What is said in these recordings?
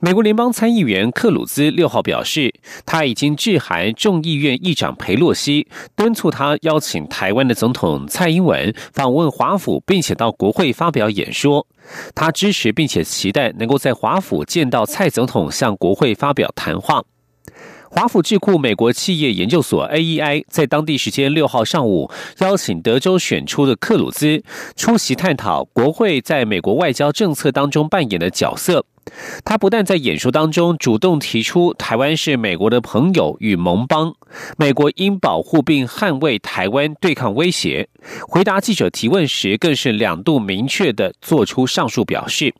美国联邦参议员克鲁兹六号表示，他已经致函众议院议长佩洛西，敦促他邀请台湾的总统蔡英文访问华府，并且到国会发表演说。他支持并且期待能够在华府见到蔡总统，向国会发表谈话。华府智库美国企业研究所 （AEI） 在当地时间六号上午邀请德州选出的克鲁兹出席探讨国会在美国外交政策当中扮演的角色。他不但在演说当中主动提出台湾是美国的朋友与盟邦，美国应保护并捍卫台湾对抗威胁。回答记者提问时，更是两度明确的做出上述表示。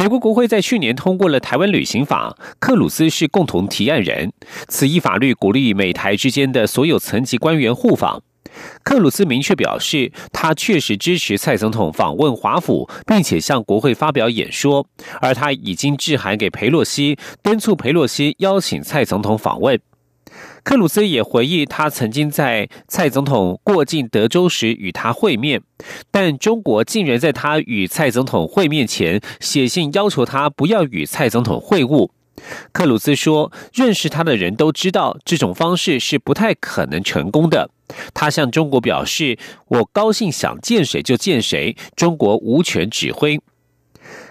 美国国会在去年通过了《台湾旅行法》，克鲁斯是共同提案人。此一法律鼓励美台之间的所有层级官员互访。克鲁斯明确表示，他确实支持蔡总统访问华府，并且向国会发表演说。而他已经致函给佩洛西，敦促佩洛西邀请蔡总统访问。克鲁斯也回忆，他曾经在蔡总统过境德州时与他会面，但中国竟然在他与蔡总统会面前写信要求他不要与蔡总统会晤。克鲁斯说，认识他的人都知道这种方式是不太可能成功的。他向中国表示：“我高兴想见谁就见谁，中国无权指挥。”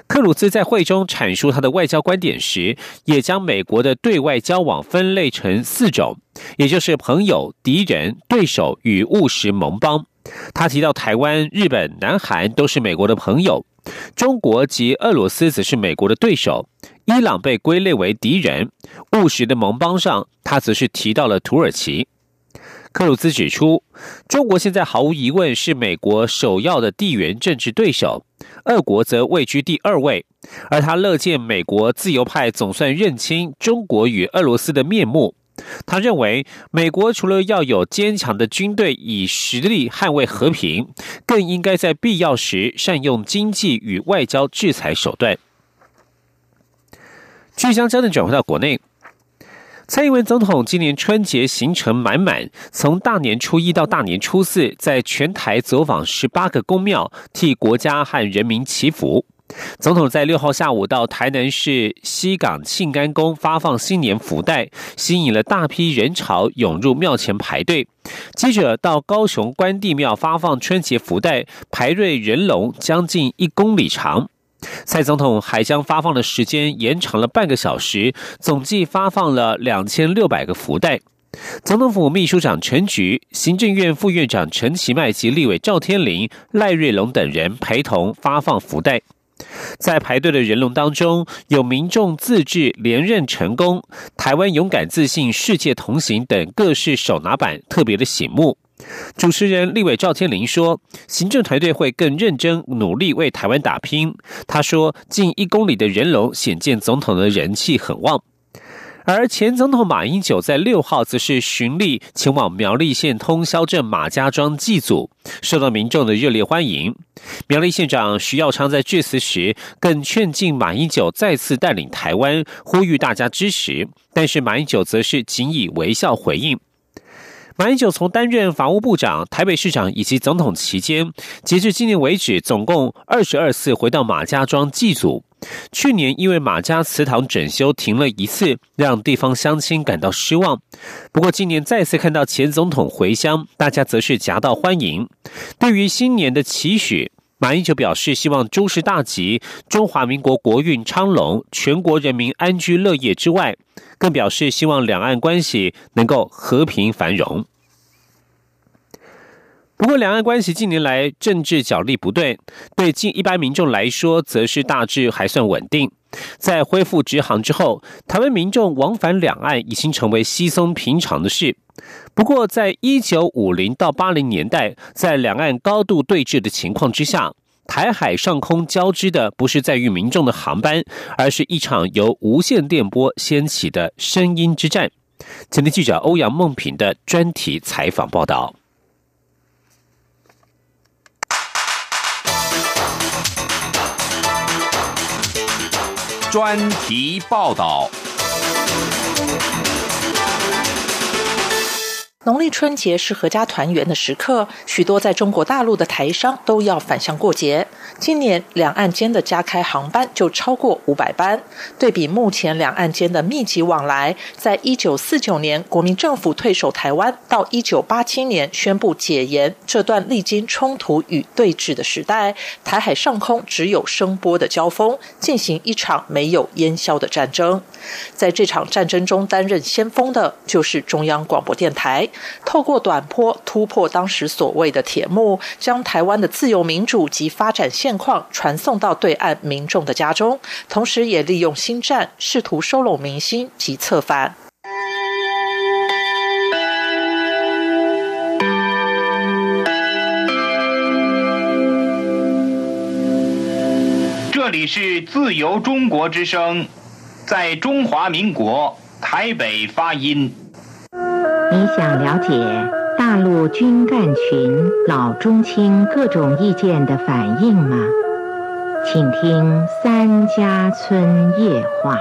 克鲁兹在会中阐述他的外交观点时，也将美国的对外交往分类成四种，也就是朋友、敌人、对手与务实盟邦。他提到，台湾、日本、南韩都是美国的朋友，中国及俄罗斯则是美国的对手，伊朗被归类为敌人。务实的盟邦上，他则是提到了土耳其。克鲁兹指出，中国现在毫无疑问是美国首要的地缘政治对手。俄国则位居第二位，而他乐见美国自由派总算认清中国与俄罗斯的面目。他认为，美国除了要有坚强的军队以实力捍卫和平，更应该在必要时善用经济与外交制裁手段。据将焦点转回到国内。蔡英文总统今年春节行程满满，从大年初一到大年初四，在全台走访十八个公庙，替国家和人民祈福。总统在六号下午到台南市西港庆安宫发放新年福袋，吸引了大批人潮涌入庙前排队。接着到高雄关帝庙发放春节福袋，排队人龙将近一公里长。蔡总统还将发放的时间延长了半个小时，总计发放了两千六百个福袋。总统府秘书长陈菊、行政院副院长陈其迈及立委赵天麟、赖瑞龙等人陪同发放福袋。在排队的人龙当中，有民众自制连任成功、台湾勇敢自信、世界同行等各式手拿板，特别的醒目。主持人立委赵天麟说：“行政团队会更认真努力为台湾打拼。”他说：“近一公里的人龙显见总统的人气很旺。”而前总统马英九在六号则是巡历前往苗栗县通霄镇马家庄祭祖，受到民众的热烈欢迎。苗栗县长徐耀昌在致辞时更劝进马英九再次带领台湾，呼吁大家支持。但是马英九则是仅以微笑回应。马英九从担任法务部长、台北市长以及总统期间，截至今年为止，总共二十二次回到马家庄祭祖。去年因为马家祠堂整修停了一次，让地方乡亲感到失望。不过今年再次看到前总统回乡，大家则是夹道欢迎。对于新年的期许，马英九表示希望诸事大吉，中华民国国运昌隆，全国人民安居乐业之外。更表示希望两岸关系能够和平繁荣。不过，两岸关系近年来政治角力不断，对近一般民众来说，则是大致还算稳定。在恢复直航之后，台湾民众往返两岸已经成为稀松平常的事。不过，在一九五零到八零年代，在两岸高度对峙的情况之下。台海上空交织的不是在于民众的航班，而是一场由无线电波掀起的声音之战。前天记者欧阳梦平的专题采访报道。专题报道。农历春节是阖家团圆的时刻，许多在中国大陆的台商都要返乡过节。今年两岸间的加开航班就超过五百班。对比目前两岸间的密集往来，在一九四九年国民政府退守台湾，到一九八七年宣布解严这段历经冲突与对峙的时代，台海上空只有声波的交锋，进行一场没有烟硝的战争。在这场战争中担任先锋的，就是中央广播电台。透过短波突破当时所谓的铁幕，将台湾的自由民主及发展现况传送到对岸民众的家中，同时也利用新战试图收拢民心及策反。这里是自由中国之声，在中华民国台北发音。你想了解大陆军干群老中青各种意见的反应吗？请听三家村夜话。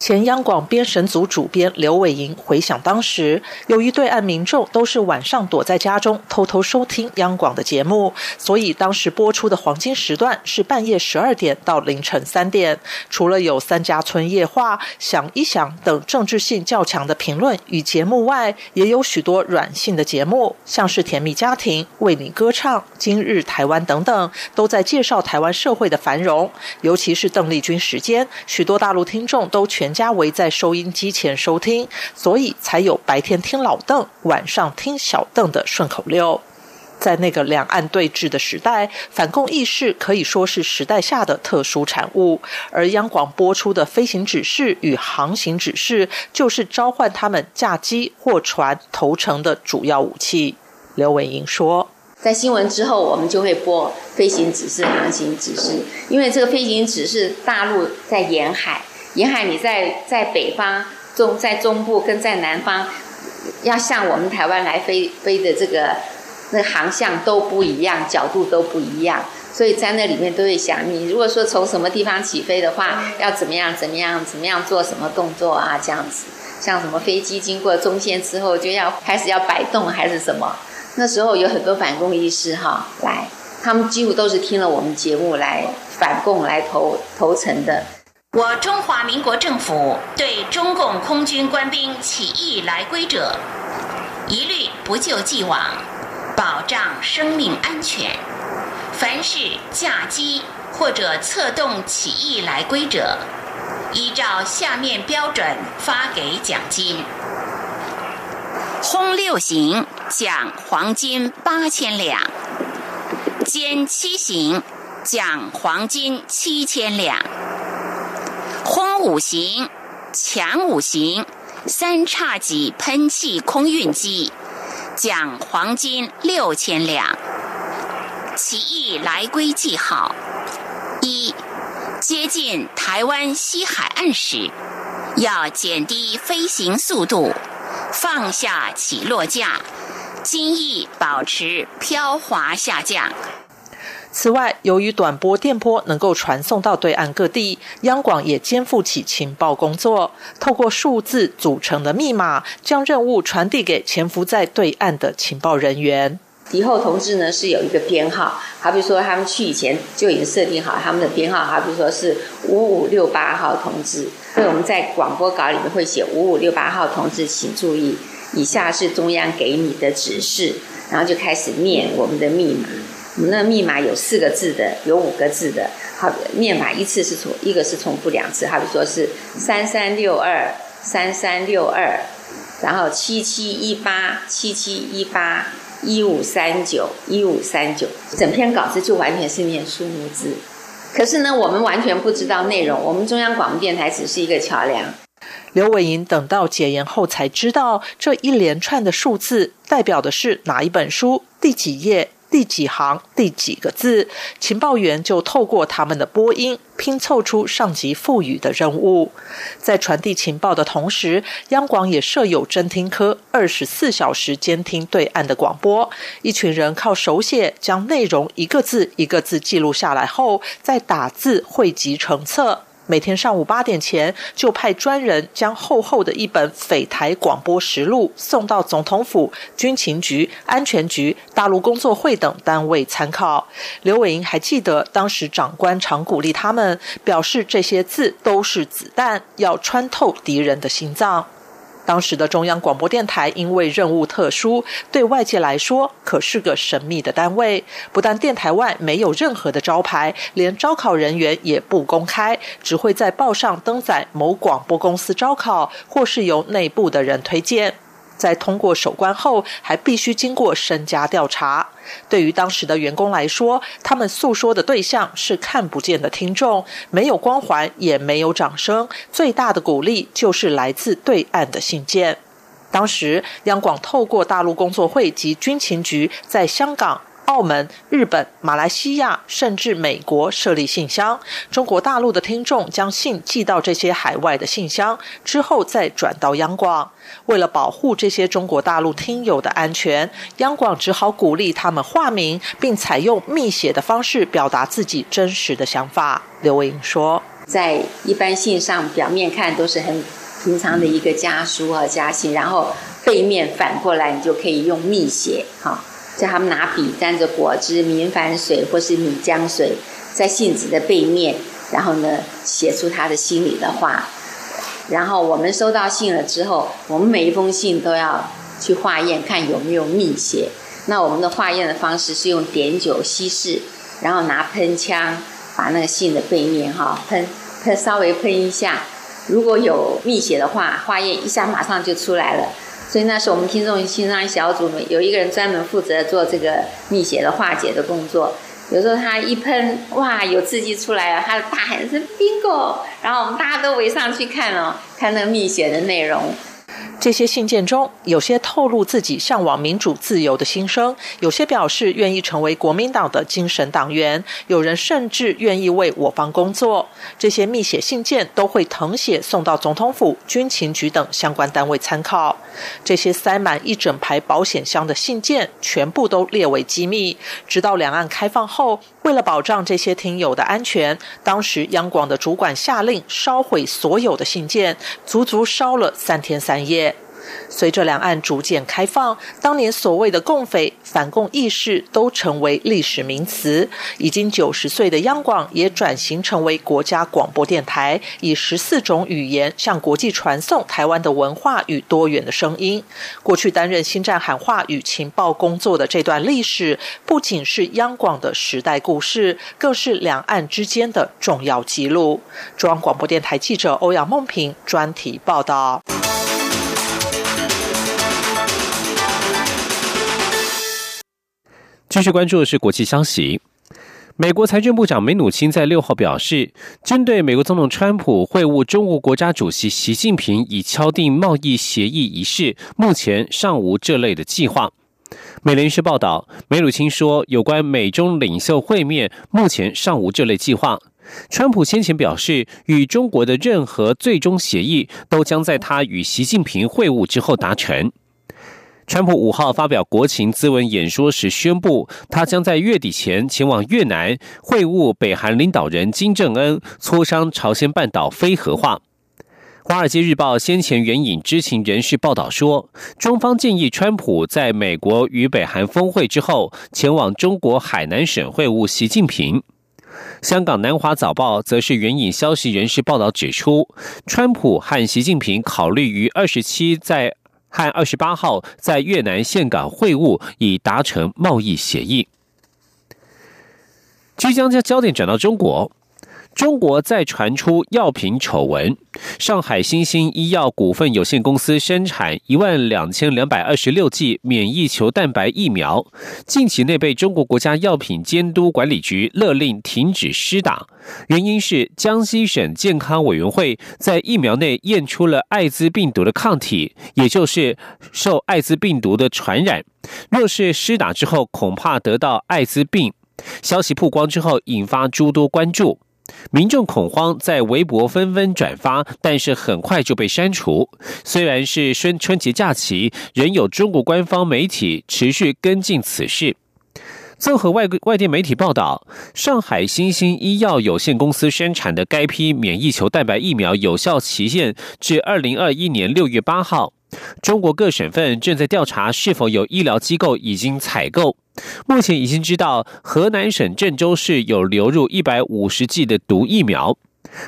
前央广编审组主编刘伟莹回想当时，由于对岸民众都是晚上躲在家中偷偷收听央广的节目，所以当时播出的黄金时段是半夜十二点到凌晨三点。除了有三家村夜话、想一想等政治性较强的评论与节目外，也有许多软性的节目，像是甜蜜家庭、为你歌唱、今日台湾等等，都在介绍台湾社会的繁荣。尤其是邓丽君时间，许多大陆听众都全。家围在收音机前收听，所以才有白天听老邓，晚上听小邓的顺口溜。在那个两岸对峙的时代，反共意识可以说是时代下的特殊产物。而央广播出的飞行指示与航行指示，就是召唤他们驾机或船投诚的主要武器。刘文英说：“在新闻之后，我们就会播飞行指示、航行指示，因为这个飞行指示，大陆在沿海。”沿海，你在在北方、中在中部跟在南方，要向我们台湾来飞飞的这个那航向都不一样，角度都不一样，所以在那里面都会想，你如果说从什么地方起飞的话，要怎么样怎么样怎么样做什么动作啊？这样子，像什么飞机经过中线之后就要开始要摆动还是什么？那时候有很多反共意识哈来，他们几乎都是听了我们节目来反共来投投诚的。我中华民国政府对中共空军官兵起义来归者，一律不救既往，保障生命安全。凡是驾机或者策动起义来归者，依照下面标准发给奖金：轰六型奖黄金八千两，歼七型奖黄金七千两。轰五型、强五型三叉戟喷气空运机，奖黄金六千两。起义来归记号：一、接近台湾西海岸时，要减低飞行速度，放下起落架，襟翼保持飘滑下降。此外，由于短波电波能够传送到对岸各地，央广也肩负起情报工作，透过数字组成的密码，将任务传递给潜伏在对岸的情报人员。敌后同志呢是有一个编号，好比说他们去以前就已经设定好他们的编号，好比说是五五六八号同志，所以我们在广播稿里面会写五五六八号同志，请注意，以下是中央给你的指示，然后就开始念我们的密码。我们那密码有四个字的，有五个字的。好，念法一次是重，一个是重复两次。好比说是三三六二三三六二，然后七七一八七七一八一五三九一五三九。整篇稿子就完全是念数目字，可是呢，我们完全不知道内容。我们中央广播电台只是一个桥梁。刘伟莹等到解严后才知道，这一连串的数字代表的是哪一本书第几页。第几行、第几个字，情报员就透过他们的播音拼凑出上级赋予的任务。在传递情报的同时，央广也设有侦听科，二十四小时监听对岸的广播。一群人靠手写将内容一个字一个字记录下来后，再打字汇集成册。每天上午八点前，就派专人将厚厚的一本匪台广播实录送到总统府、军情局、安全局、大陆工作会等单位参考。刘伟英还记得，当时长官常鼓励他们，表示这些字都是子弹，要穿透敌人的心脏。当时的中央广播电台因为任务特殊，对外界来说可是个神秘的单位。不但电台外没有任何的招牌，连招考人员也不公开，只会在报上登载某广播公司招考，或是由内部的人推荐。在通过首关后，还必须经过身家调查。对于当时的员工来说，他们诉说的对象是看不见的听众，没有光环，也没有掌声，最大的鼓励就是来自对岸的信件。当时，央广透过大陆工作会及军情局在香港。澳门、日本、马来西亚，甚至美国设立信箱，中国大陆的听众将信寄到这些海外的信箱，之后再转到央广。为了保护这些中国大陆听友的安全，央广只好鼓励他们化名，并采用密写的方式表达自己真实的想法。刘伟英说：“在一般信上，表面看都是很平常的一个家书和家信，然后背面反过来，你就可以用密写，哈。”叫他们拿笔沾着果汁、明矾水或是米浆水，在信纸的背面，然后呢写出他的心里的话。然后我们收到信了之后，我们每一封信都要去化验，看有没有密写。那我们的化验的方式是用碘酒稀释，然后拿喷枪把那个信的背面哈喷喷稍微喷一下，如果有密写的话，化验一下马上就出来了。所以那是我们听众心脏小组有一个人专门负责做这个密写的化解的工作。有时候他一喷，哇，有刺激出来了，他大喊一声 bingo，然后我们大家都围上去看哦，看那个密写的内容。这些信件中，有些透露自己向往民主自由的心声，有些表示愿意成为国民党的精神党员，有人甚至愿意为我方工作。这些密写信件都会誊写送到总统府、军情局等相关单位参考。这些塞满一整排保险箱的信件，全部都列为机密。直到两岸开放后，为了保障这些听友的安全，当时央广的主管下令烧毁所有的信件，足足烧了三天三夜。随着两岸逐渐开放，当年所谓的共匪、反共意识都成为历史名词。已经九十岁的央广也转型成为国家广播电台，以十四种语言向国际传送台湾的文化与多元的声音。过去担任新战喊话与情报工作的这段历史，不仅是央广的时代故事，更是两岸之间的重要记录。中央广播电台记者欧阳梦平专题报道。继续关注的是国际消息。美国财政部长梅努钦在六号表示，针对美国总统川普会晤中国国家主席习近平以敲定贸易协议一事，目前尚无这类的计划。美联社报道，梅努钦说，有关美中领袖会面，目前尚无这类计划。川普先前表示，与中国的任何最终协议都将在他与习近平会晤之后达成。川普五号发表国情咨文演说时宣布，他将在月底前前往越南会晤北韩领导人金正恩，磋商朝鲜半岛非核化。华尔街日报先前援引知情人士报道说，中方建议川普在美国与北韩峰会之后，前往中国海南省会晤习近平。香港南华早报则是援引消息人士报道指出，川普和习近平考虑于二十七在。和二十八号在越南岘港会晤，已达成贸易协议。即将将焦点转到中国，中国再传出药品丑闻。上海新兴医药股份有限公司生产一万两千两百二十六剂免疫球蛋白疫苗，近期内被中国国家药品监督管理局勒令停止施打，原因是江西省健康委员会在疫苗内验出了艾滋病毒的抗体，也就是受艾滋病毒的传染。若是施打之后，恐怕得到艾滋病。消息曝光之后，引发诸多关注。民众恐慌，在微博纷纷转发，但是很快就被删除。虽然是春春节假期，仍有中国官方媒体持续跟进此事。综合外外电媒体报道，上海新兴医药有限公司生产的该批免疫球蛋白疫苗有效期限至二零二一年六月八号。中国各省份正在调查是否有医疗机构已经采购。目前已经知道，河南省郑州市有流入一百五十剂的毒疫苗。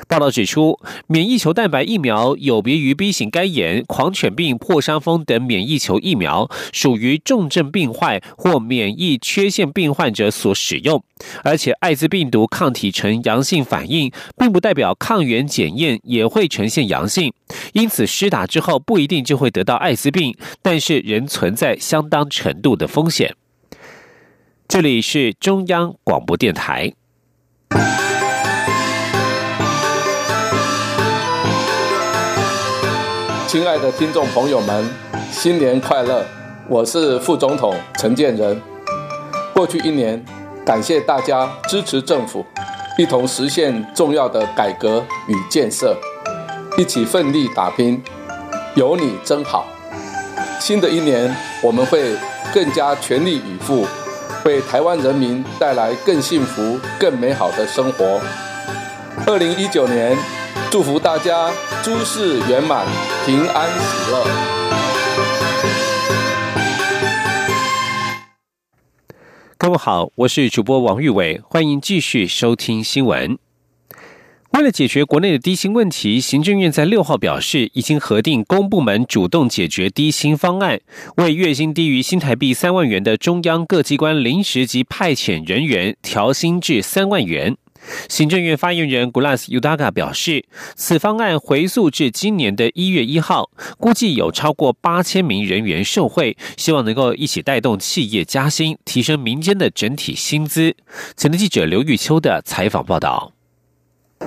报道指出，免疫球蛋白疫苗有别于 B 型肝炎、狂犬病、破伤风等免疫球疫苗，属于重症病患或免疫缺陷病患者所使用。而且，艾滋病毒抗体呈阳性反应，并不代表抗原检验也会呈现阳性。因此，施打之后不一定就会得到艾滋病，但是仍存在相当程度的风险。这里是中央广播电台。亲爱的听众朋友们，新年快乐！我是副总统陈建仁。过去一年，感谢大家支持政府，一同实现重要的改革与建设，一起奋力打拼，有你真好。新的一年，我们会更加全力以赴，为台湾人民带来更幸福、更美好的生活。二零一九年。祝福大家诸事圆满、平安喜乐。各位好，我是主播王玉伟，欢迎继续收听新闻。为了解决国内的低薪问题，行政院在六号表示，已经核定公部门主动解决低薪方案，为月薪低于新台币三万元的中央各机关临时及派遣人员调薪至三万元。行政院发言人 Glas Udaga 表示，此方案回溯至今年的一月一号，估计有超过八千名人员受惠，希望能够一起带动企业加薪，提升民间的整体薪资。前的记者刘玉秋的采访报道。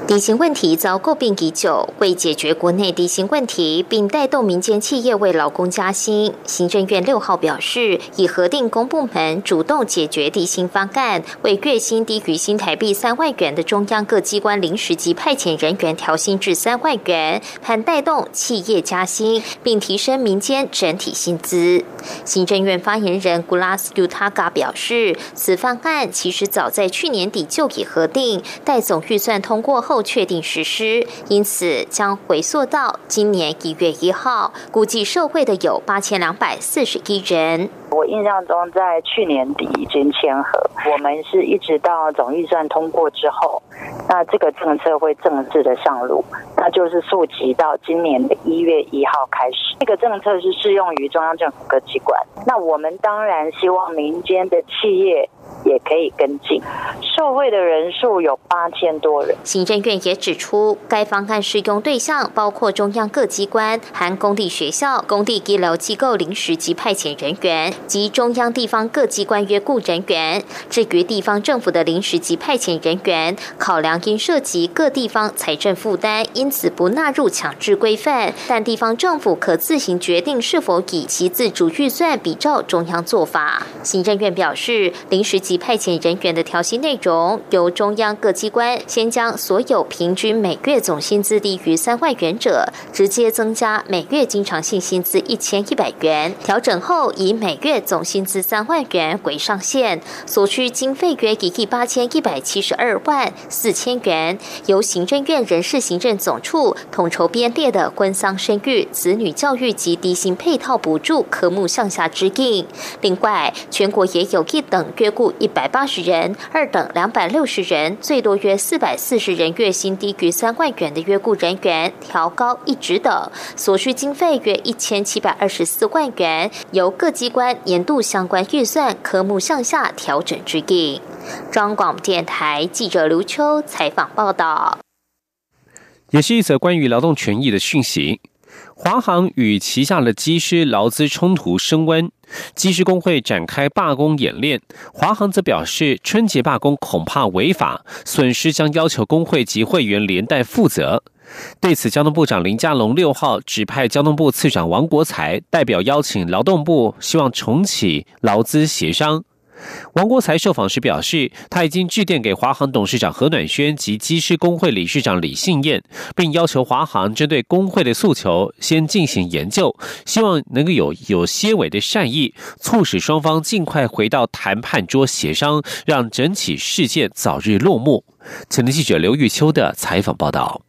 低薪问题遭诟病已久，为解决国内低薪问题，并带动民间企业为劳工加薪，行政院六号表示，已核定公部门主动解决低薪方案，为月薪低于新台币三万元的中央各机关临时及派遣人员调薪至三万元，盼带动企业加薪，并提升民间整体薪资。行政院发言人 Gulas Utaga 表示，此方案其实早在去年底就已核定，待总预算通过。后确定实施，因此将回溯到今年一月一号。估计受惠的有八千两百四十一人。我印象中，在去年底已经签合，我们是一直到总预算通过之后，那这个政策会正式的上路，那就是溯及到今年的一月一号开始。这个政策是适用于中央政府各机关。那我们当然希望民间的企业。也可以跟进，受惠的人数有八千多人。行政院也指出，该方案适用对象包括中央各机关、含公立学校、公立医疗机构临时及派遣人员及中央地方各机关约雇人员。至于地方政府的临时及派遣人员，考量因涉及各地方财政负担，因此不纳入强制规范，但地方政府可自行决定是否以其自主预算比照中央做法。行政院表示，临时及派遣人员的调薪内容，由中央各机关先将所有平均每月总薪资低于三万元者，直接增加每月经常性薪资一千一百元，调整后以每月总薪资三万元为上限，所需经费约一亿八千一百七十二万四千元，由行政院人事行政总处统筹编列的婚丧生育、子女教育及低薪配套补助科目向下支应。另外，全国也有一等约雇一。一百八十人，二等两百六十人，最多约四百四十人月薪低于三万元的约雇人员调高一职等，所需经费约一千七百二十四万元，由各机关年度相关预算科目向下调整制定。中广电台记者刘秋采访报道。也是一则关于劳动权益的讯息。华航与旗下的机师劳资冲突升温，机师工会展开罢工演练。华航则表示，春节罢工恐怕违法，损失将要求工会及会员连带负责。对此，交通部长林佳龙六号指派交通部次长王国才代表邀请劳动部，希望重启劳资协商。王国才受访时表示，他已经致电给华航董事长何暖轩及机师工会理事长李信燕，并要求华航针对工会的诉求先进行研究，希望能够有有些微的善意，促使双方尽快回到谈判桌协商，让整起事件早日落幕。前的记者刘玉秋的采访报道。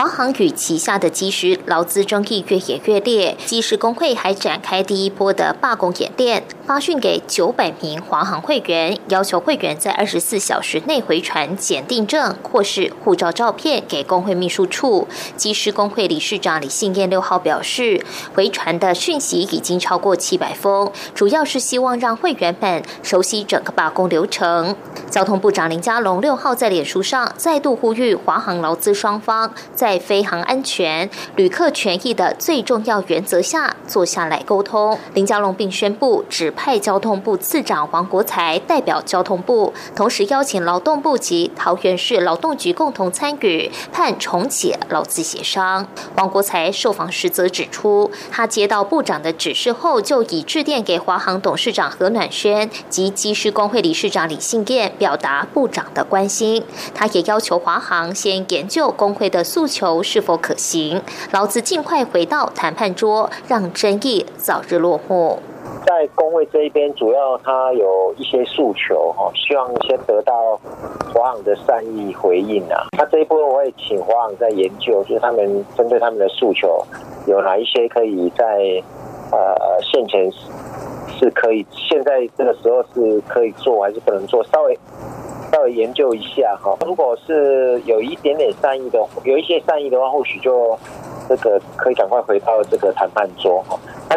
华航与旗下的机师劳资争议越演越烈，机师工会还展开第一波的罢工演练，发讯给九百名华航会员，要求会员在二十四小时内回传检定证或是护照照片给工会秘书处。机师工会理事长李信燕六号表示，回传的讯息已经超过七百封，主要是希望让会员们熟悉整个罢工流程。交通部长林佳龙六号在脸书上再度呼吁华航劳资双方。在在飞航安全、旅客权益的最重要原则下，坐下来沟通。林佳龙并宣布指派交通部次长王国才代表交通部，同时邀请劳动部及桃园市劳动局共同参与，盼重启劳资协商。王国才受访时则指出，他接到部长的指示后，就已致电给华航董事长何暖轩及机师工会理事长李信燕，表达部长的关心。他也要求华航先研究工会的诉。求是否可行？劳资尽快回到谈判桌，让争议早日落幕。在工会这一边，主要他有一些诉求哈，希望先得到华航的善意回应啊。那这一波我也请华航在研究，就是他们针对他们的诉求，有哪一些可以在呃现前是可以，现在这个时候是可以做还是不能做？稍微。要研究一下哈，如果是有一点点善意的，有一些善意的话，或许就这个可以赶快回到这个谈判桌。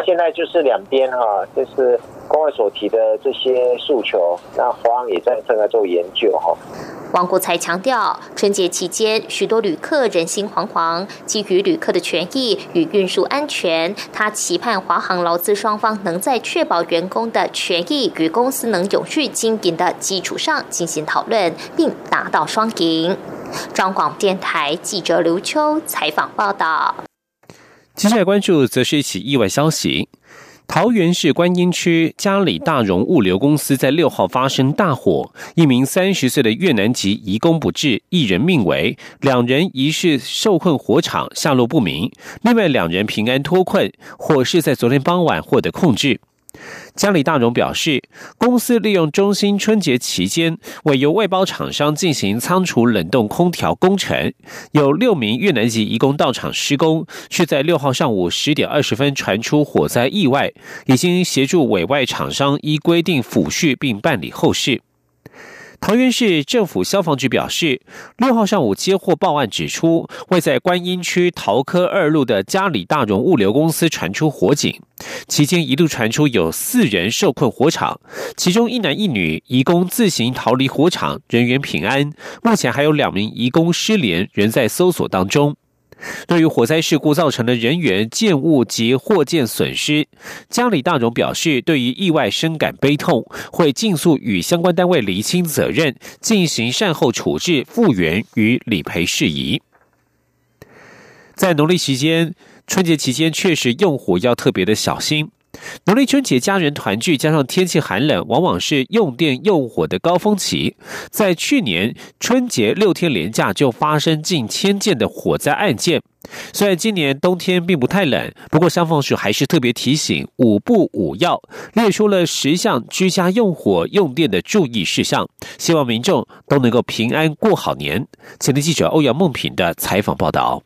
现在就是两边哈，就是工会所提的这些诉求，那华航也在正在做研究哈。王国才强调，春节期间许多旅客人心惶惶，基于旅客的权益与运输安全，他期盼华航劳资双方能在确保员工的权益与公司能永续经营的基础上进行讨论，并达到双赢。中广电台记者刘秋采访报道。接下来关注则是一起意外消息。桃园市观音区嘉里大荣物流公司在六号发生大火，一名三十岁的越南籍移工不治，一人命危，两人疑似受困火场，下落不明。另外两人平安脱困，火势在昨天傍晚获得控制。江里大荣表示，公司利用中心春节期间，为由外包厂商进行仓储冷冻空调工程，有六名越南籍移工到场施工，却在六号上午十点二十分传出火灾意外，已经协助委外厂商依规定抚恤并办理后事。桃园市政府消防局表示，六号上午接获报案，指出位在观音区桃科二路的嘉里大荣物流公司传出火警，期间一度传出有四人受困火场，其中一男一女移工自行逃离火场，人员平安。目前还有两名移工失联，仍在搜索当中。对于火灾事故造成的人员、建物及货件损失，家里大荣表示，对于意外深感悲痛，会尽速与相关单位厘清责任，进行善后处置、复原与理赔事宜。在农历期间、春节期间，确实用火要特别的小心。农历春节，家人团聚，加上天气寒冷，往往是用电用火的高峰期。在去年春节六天连假，就发生近千件的火灾案件。虽然今年冬天并不太冷，不过消防署还是特别提醒五不五要，列出了十项居家用火用电的注意事项，希望民众都能够平安过好年。前天记者欧阳梦平的采访报道。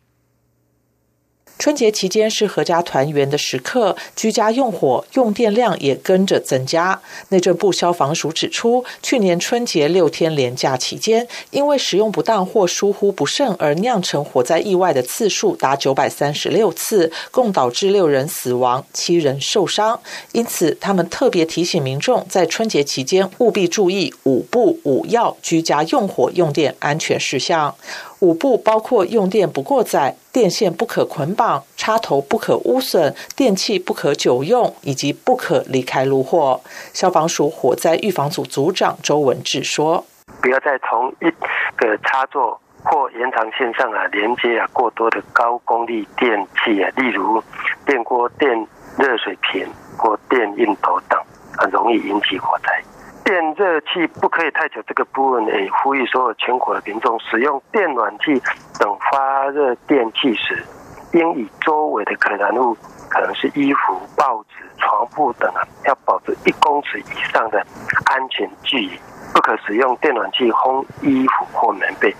春节期间是合家团圆的时刻，居家用火用电量也跟着增加。内政部消防署指出，去年春节六天连假期间，因为使用不当或疏忽不慎而酿成火灾意外的次数达九百三十六次，共导致六人死亡、七人受伤。因此，他们特别提醒民众在春节期间务必注意五不五要居家用火用电安全事项。五步包括用电不过载、电线不可捆绑、插头不可污损、电器不可久用，以及不可离开炉火。消防署火灾预防组组长周文志说：“不要再从一个插座或延长线上啊连接啊过多的高功率电器啊，例如电锅、电热水瓶或电熨斗等，很容易引起火灾。”电热器不可以太久，这个部分诶，呼吁所有全国的民众使用电暖器等发热电器时，应以周围的可燃物，可能是衣服、报纸、床铺等啊，要保持一公尺以上的安全距离，不可使用电暖器烘衣服或棉被。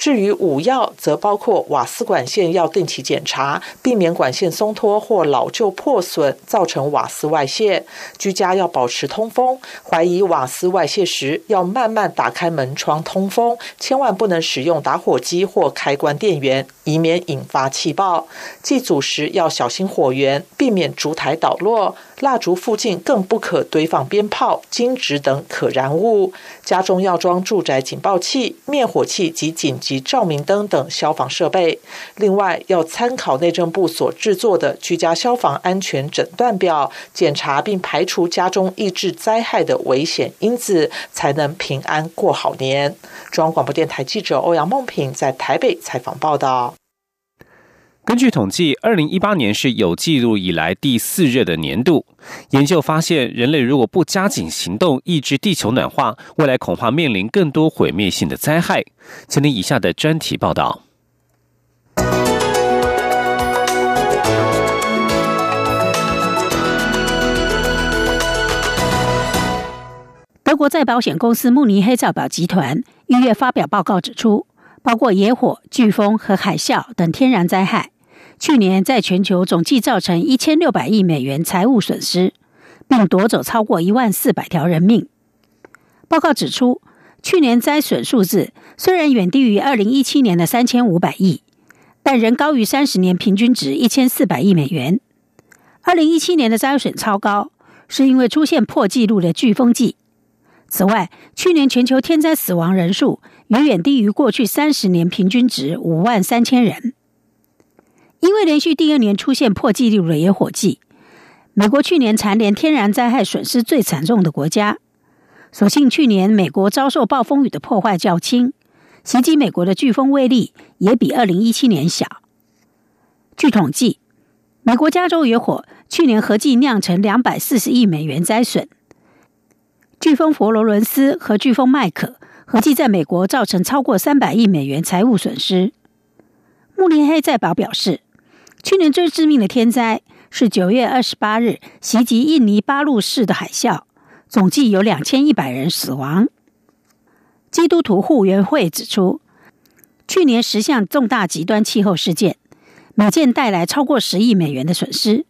至于五要，则包括瓦斯管线要定期检查，避免管线松脱或老旧破损造成瓦斯外泄。居家要保持通风，怀疑瓦斯外泄时要慢慢打开门窗通风，千万不能使用打火机或开关电源，以免引发气爆。祭祖时要小心火源，避免烛台倒落。蜡烛附近更不可堆放鞭炮、金纸等可燃物。家中要装住宅警报器、灭火器及紧急照明灯等消防设备。另外，要参考内政部所制作的居家消防安全诊断表，检查并排除家中抑制灾害的危险因子，才能平安过好年。中央广播电台记者欧阳梦平在台北采访报道。根据统计，二零一八年是有记录以来第四热的年度。研究发现，人类如果不加紧行动抑制地球暖化，未来恐怕面临更多毁灭性的灾害。请听以下的专题报道。德国再保险公司慕尼黑造表集团一月发表报告指出，包括野火、飓风和海啸等天然灾害。去年在全球总计造成一千六百亿美元财务损失，并夺走超过一万四百条人命。报告指出，去年灾损数字虽然远低于二零一七年的三千五百亿，但仍高于三十年平均值一千四百亿美元。二零一七年的灾损超高，是因为出现破纪录的飓风季。此外，去年全球天灾死亡人数远远低于过去三十年平均值五万三千人。因为连续第二年出现破纪录的野火季，美国去年蝉联天然灾害损失最惨重的国家。所幸去年美国遭受暴风雨的破坏较轻，袭击美国的飓风威力也比二零一七年小。据统计，美国加州野火去年合计酿成两百四十亿美元灾损。飓风佛罗伦斯和飓风麦克合计在美国造成超过三百亿美元财务损失。慕尼黑在报表示。去年最致命的天灾是九月二十八日袭击印尼巴路市的海啸，总计有两千一百人死亡。基督徒护援会指出，去年十项重大极端气候事件，每件带来超过十亿美元的损失，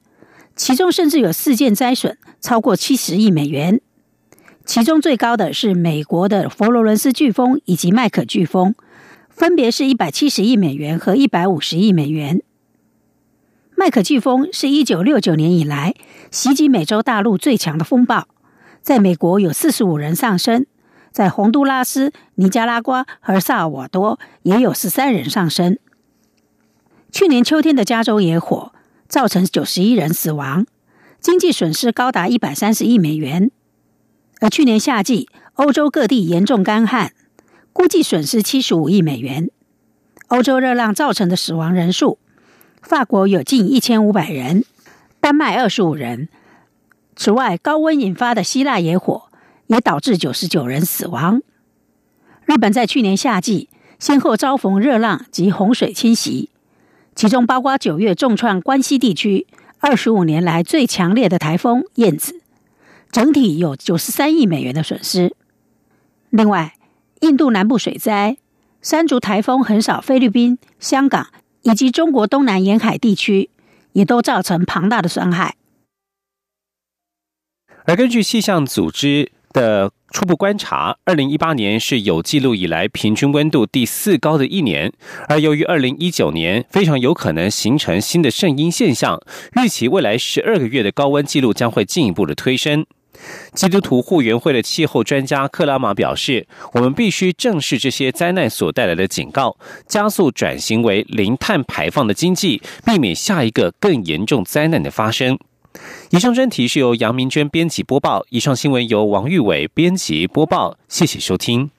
其中甚至有四件灾损超过七十亿美元。其中最高的是美国的佛罗伦斯飓风以及麦克飓风，分别是一百七十亿美元和一百五十亿美元。麦克飓风是一九六九年以来袭击美洲大陆最强的风暴，在美国有四十五人丧生，在洪都拉斯、尼加拉瓜和萨尔瓦多也有十三人丧生。去年秋天的加州野火造成九十一人死亡，经济损失高达一百三十亿美元。而去年夏季欧洲各地严重干旱，估计损失七十五亿美元。欧洲热浪造成的死亡人数。法国有近一千五百人，丹麦二十五人。此外，高温引发的希腊野火也导致九十九人死亡。日本在去年夏季先后遭逢热浪及洪水侵袭，其中包括九月重创关西地区二十五年来最强烈的台风燕子，整体有九十三亿美元的损失。另外，印度南部水灾、山竹台风横扫菲律宾、香港。以及中国东南沿海地区，也都造成庞大的损害。而根据气象组织的初步观察，二零一八年是有记录以来平均温度第四高的一年。而由于二零一九年非常有可能形成新的圣婴现象，预期未来十二个月的高温记录将会进一步的推升。基督徒护援会的气候专家克拉玛表示：“我们必须正视这些灾难所带来的警告，加速转型为零碳排放的经济，避免下一个更严重灾难的发生。”以上专题是由杨明娟编辑播报，以上新闻由王玉伟编辑播报。谢谢收听。